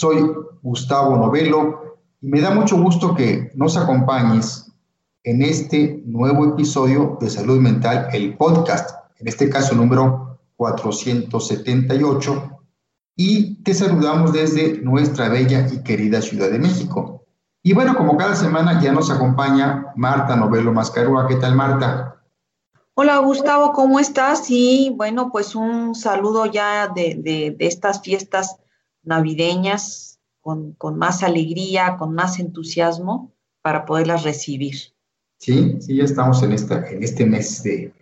Soy Gustavo Novelo y me da mucho gusto que nos acompañes en este nuevo episodio de Salud Mental, el podcast, en este caso número 478, y te saludamos desde nuestra bella y querida Ciudad de México. Y bueno, como cada semana ya nos acompaña Marta Novelo Mascarúa. ¿Qué tal, Marta? Hola Gustavo, ¿cómo estás? Y bueno, pues un saludo ya de, estas fiestas navideñas con, más alegría, con más entusiasmo para poderlas recibir. Sí, sí, ya estamos en, esta, en este mes de,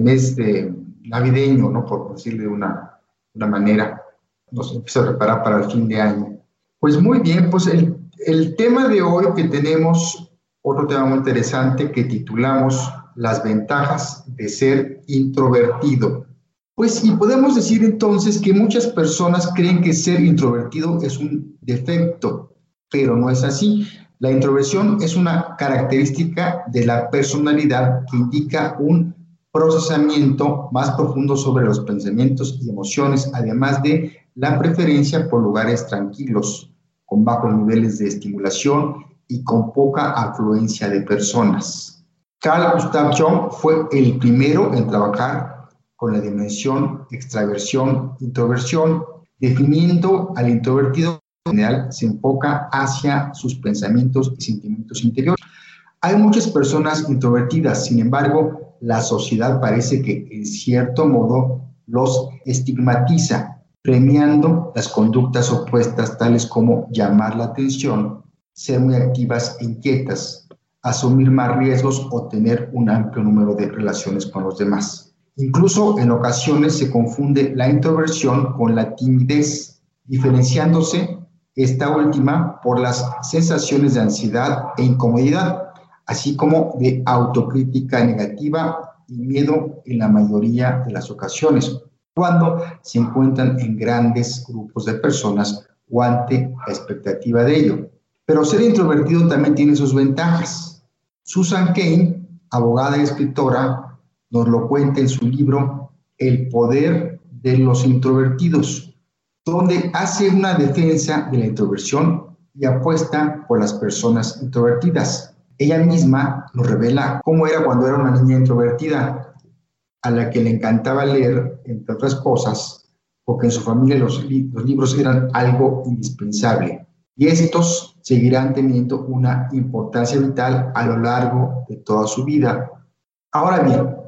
mes de navideño, ¿no? Por decirlo de una, una manera, nos empieza a preparar para el fin de año. Pues muy bien, pues el, el tema de hoy que tenemos, otro tema muy interesante que titulamos las ventajas de ser introvertido. Pues y podemos decir entonces que muchas personas creen que ser introvertido es un defecto, pero no es así. La introversión es una característica de la personalidad que indica un procesamiento más profundo sobre los pensamientos y emociones, además de la preferencia por lugares tranquilos, con bajos niveles de estimulación y con poca afluencia de personas. Carl Gustav Jung fue el primero en trabajar con la dimensión extraversión-introversión, definiendo al introvertido en general se enfoca hacia sus pensamientos y sentimientos interiores. Hay muchas personas introvertidas, sin embargo, la sociedad parece que en cierto modo los estigmatiza, premiando las conductas opuestas tales como llamar la atención, ser muy activas e inquietas, asumir más riesgos o tener un amplio número de relaciones con los demás. Incluso en ocasiones se confunde la introversión con la timidez, diferenciándose esta última por las sensaciones de ansiedad e incomodidad, así como de autocrítica negativa y miedo en la mayoría de las ocasiones, cuando se encuentran en grandes grupos de personas o ante la expectativa de ello. Pero ser introvertido también tiene sus ventajas Susan Kane, abogada y escritora, nos lo cuenta en su libro El poder de los introvertidos, donde hace una defensa de la introversión y apuesta por las personas introvertidas. Ella misma nos revela cómo era cuando era una niña introvertida, a la que le encantaba leer, entre otras cosas, porque en su familia los, los libros eran algo indispensable. Y estos seguirán teniendo una importancia vital a lo largo de toda su vida. Ahora bien,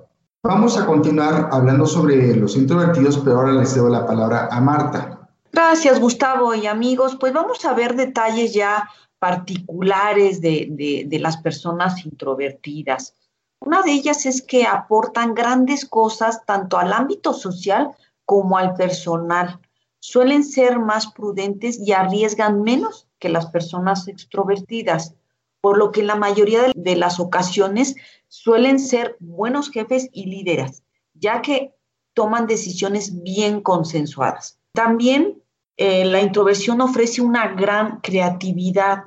vamos a continuar hablando sobre los introvertidos, pero ahora les cedo la palabra a Marta. Gracias, Gustavo y amigos. Pues vamos a ver detalles ya particulares de, de las personas introvertidas. Una de ellas es que aportan grandes cosas tanto al ámbito social como al personal. Suelen ser más prudentes y arriesgan menos que las personas extrovertidas, por lo que en la mayoría de las ocasiones suelen ser buenos jefes y líderes, ya que toman decisiones bien consensuadas. También eh, la introversión ofrece una gran creatividad.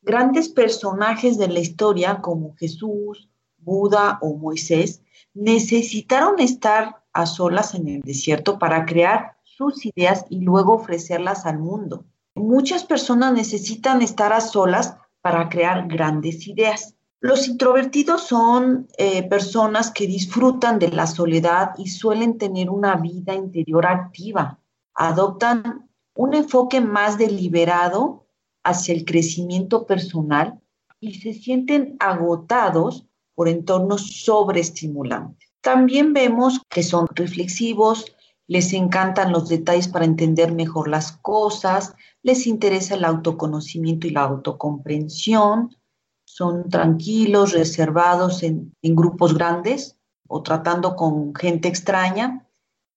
Grandes personajes de la historia como Jesús, Buda o Moisés necesitaron estar a solas en el desierto para crear sus ideas y luego ofrecerlas al mundo. Muchas personas necesitan estar a solas para crear grandes ideas. Los introvertidos son eh, personas que disfrutan de la soledad y suelen tener una vida interior activa. Adoptan un enfoque más deliberado hacia el crecimiento personal y se sienten agotados por entornos sobreestimulantes. También vemos que son reflexivos, les encantan los detalles para entender mejor las cosas, les interesa el autoconocimiento y la autocomprensión, son tranquilos, reservados en, grupos grandes o tratando con gente extraña,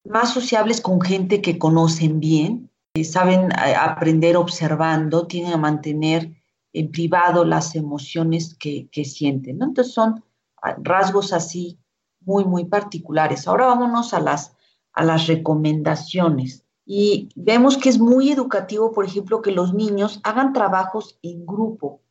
más sociables con gente que conocen bien, eh, saben aprender observando, tienen a mantener en privado las emociones que, sienten. Entonces son ah, rasgos así muy, muy particulares. Ahora vámonos a las, a las recomendaciones. Y vemos que es muy educativo, por ejemplo, que los niños hagan trabajos en grupo,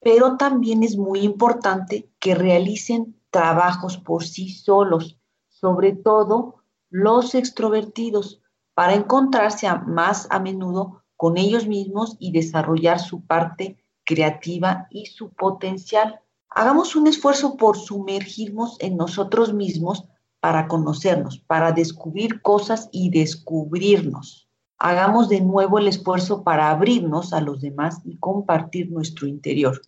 pero también es muy importante que realicen trabajos por sí solos, sobre todo los extrovertidos, para encontrarse más a menudo con ellos mismos y desarrollar su parte creativa y su potencial. Hagamos un esfuerzo por sumergirnos en nosotros mismos para conocernos, para descubrir cosas y descubrirnos. Hagamos de nuevo el esfuerzo para abrirnos a los demás y compartir nuestro interior.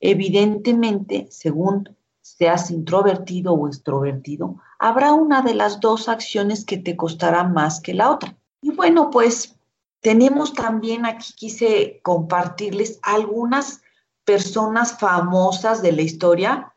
Evidentemente, según seas introvertido o extrovertido, habrá una de las dos acciones que te costará más que la otra. Y bueno, pues tenemos también aquí, quise compartirles algunas personas famosas de la historia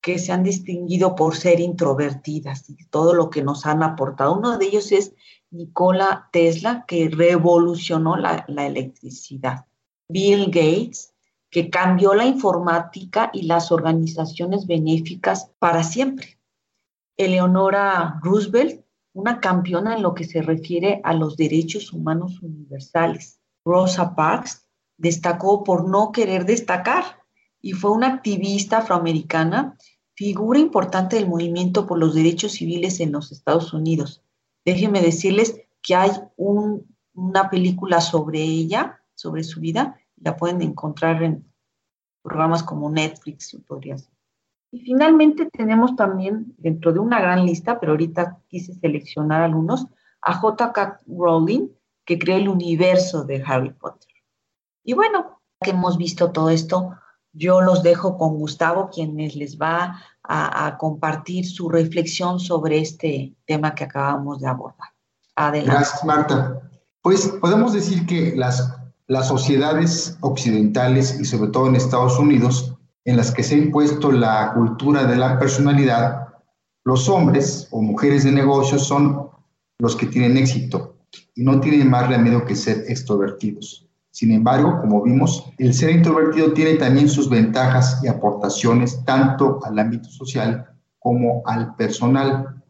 que se han distinguido por ser introvertidas y todo lo que nos han aportado. Uno de ellos es Nikola Tesla, que revolucionó la, la electricidad. Bill Gates, que cambió la informática y las organizaciones benéficas para siempre. Eleonora Roosevelt, una campeona en lo que se refiere a los derechos humanos universales. Rosa Parks destacó por no querer destacar y fue una activista afroamericana, figura importante del movimiento por los derechos civiles en los Estados Unidos. Déjenme decirles que hay una película sobre ella, sobre su vida, la pueden encontrar en programas como Netflix, podría ser. Y finalmente tenemos también, dentro de una gran lista, pero ahorita quise seleccionar algunos, a J.K. Rowling, que creó el universo de Harry Potter. Y bueno, que hemos visto todo esto, yo los dejo con Gustavo, quien les va a, a compartir su reflexión sobre este tema que acabamos de abordar. Adelante. Gracias, Marta. Pues podemos decir que las las sociedades occidentales y sobre todo en Estados Unidos, en las que se ha impuesto la cultura de la personalidad, los hombres o mujeres de negocios son los que tienen éxito y no tienen más remedio que ser extrovertidos. Sin embargo, como vimos, el ser introvertido tiene también sus ventajas y aportaciones tanto al ámbito social como al personal.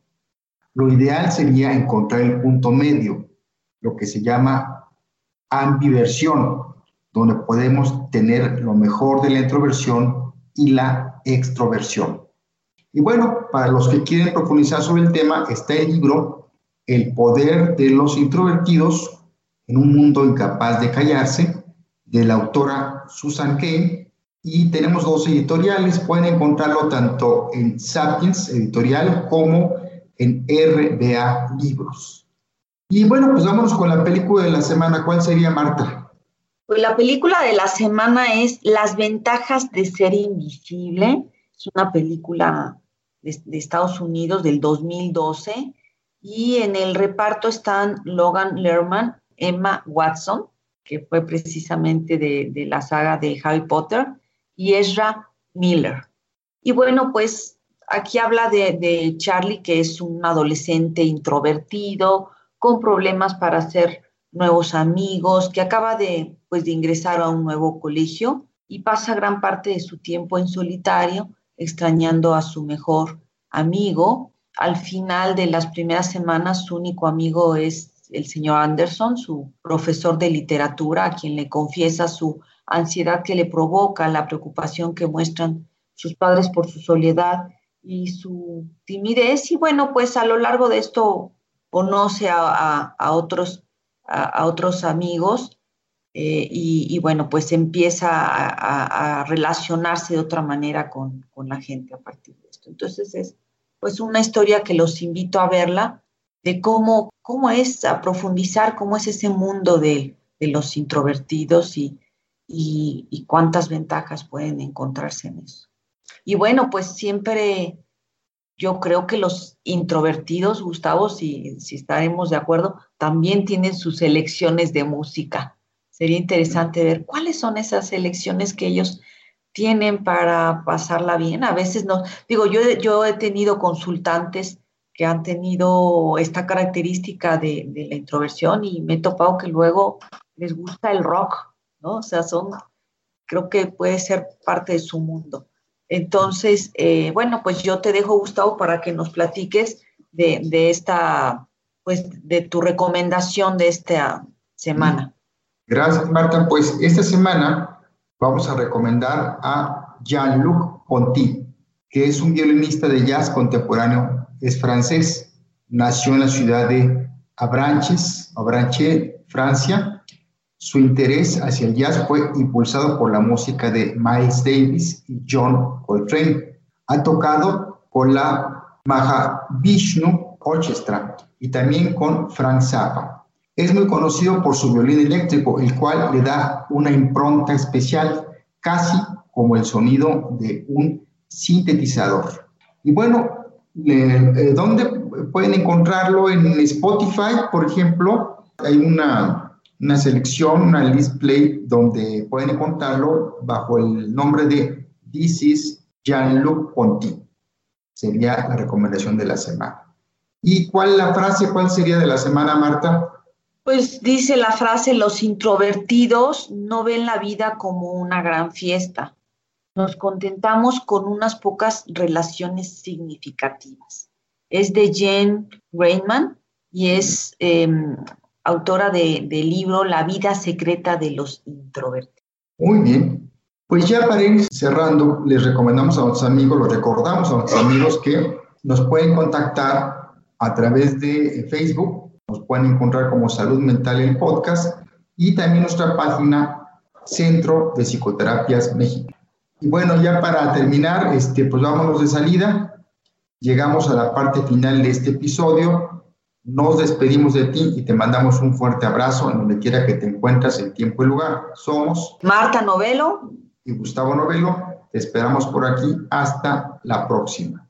Lo ideal sería encontrar el punto medio, lo que se llama ambiversión, donde podemos tener lo mejor de la introversión y la extroversión. Y bueno, para los que quieren profundizar sobre el tema, está el libro El poder de los introvertidos en un mundo incapaz de callarse, de la autora Susan Kane. Y tenemos dos editoriales, pueden encontrarlo tanto en Sapiens Editorial como en RBA Libros. Y bueno, pues vámonos con la película de la semana. ¿Cuál sería, Marta? Pues la película de la semana es Las ventajas de ser invisible. Es una película de, Estados Unidos del 2012 y en el reparto están Logan Lerman, Emma Watson, que fue precisamente de, la saga de Harry Potter, y Ezra Miller. Y bueno, pues aquí habla de, de Charlie, que es un adolescente introvertido, con problemas para hacer nuevos amigos, que acaba de, pues, de ingresar a un nuevo colegio y pasa gran parte de su tiempo en solitario, extrañando a su mejor amigo. Al final de las primeras semanas, su único amigo es el señor Anderson, su profesor de literatura, a quien le confiesa su ansiedad que le provoca, la preocupación que muestran sus padres por su soledad y su timidez. Y bueno, pues a lo largo de esto conoce a, otros, a, otros amigos eh, y, bueno, pues empieza a, relacionarse de otra manera con, la gente a partir de esto. Entonces es pues una historia que los invito a verla de cómo, cómo es a profundizar, cómo es ese mundo de, los introvertidos y, y, cuántas ventajas pueden encontrarse en eso. Y bueno, pues siempre yo creo que los introvertidos, Gustavo, si, si estaremos de acuerdo, también tienen sus selecciones de música. Sería interesante ver cuáles son esas selecciones que ellos tienen para pasarla bien. A veces no, digo, yo, yo he tenido consultantes que han tenido esta característica de, de, la introversión y me he topado que luego les gusta el rock, ¿no? O sea, son, creo que puede ser parte de su mundo. Entonces, eh, bueno, pues yo te dejo, Gustavo, para que nos platiques de, esta, pues de tu recomendación de esta semana. Gracias, Marta. Pues esta semana vamos a recomendar a Jean-Luc Ponty, que es un violinista de jazz contemporáneo, es francés, nació en la ciudad de Abranches, Abranches, Francia, Su interés hacia el jazz fue impulsado por la música de Miles Davis y John Coltrane. Ha tocado con la Mahavishnu Orchestra y también con Frank Zappa. Es muy conocido por su violín eléctrico, el cual le da una impronta especial, casi como el sonido de un sintetizador. Y bueno, eh, ¿dónde pueden encontrarlo? En Spotify, por ejemplo, hay una, una selección, una list donde pueden encontrarlo bajo el nombre de This is Jean-Luc Ponty. Sería la recomendación de la semana. ¿Y cuál la frase? ¿Cuál sería de la semana, Marta? Pues dice la frase, los introvertidos no ven la vida como una gran fiesta. Nos contentamos con unas pocas relaciones significativas. Es de Jen Rainman y es em, autora del libro La vida secreta de los introvertidos. Muy bien. Pues ya para ir cerrando, les recomendamos a nuestros amigos, los recordamos a nuestros amigos que nos pueden contactar a través de Facebook, nos pueden encontrar como Salud Mental el podcast y también nuestra página Centro de Psicoterapias México. Y bueno, ya para terminar, este, pues vámonos de salida. Llegamos a la parte final de este episodio. Nos despedimos de ti y te mandamos un fuerte abrazo en donde quiera que te encuentres en tiempo y lugar. Somos Marta Novelo y Gustavo Novelo. Te esperamos por aquí. Hasta la próxima.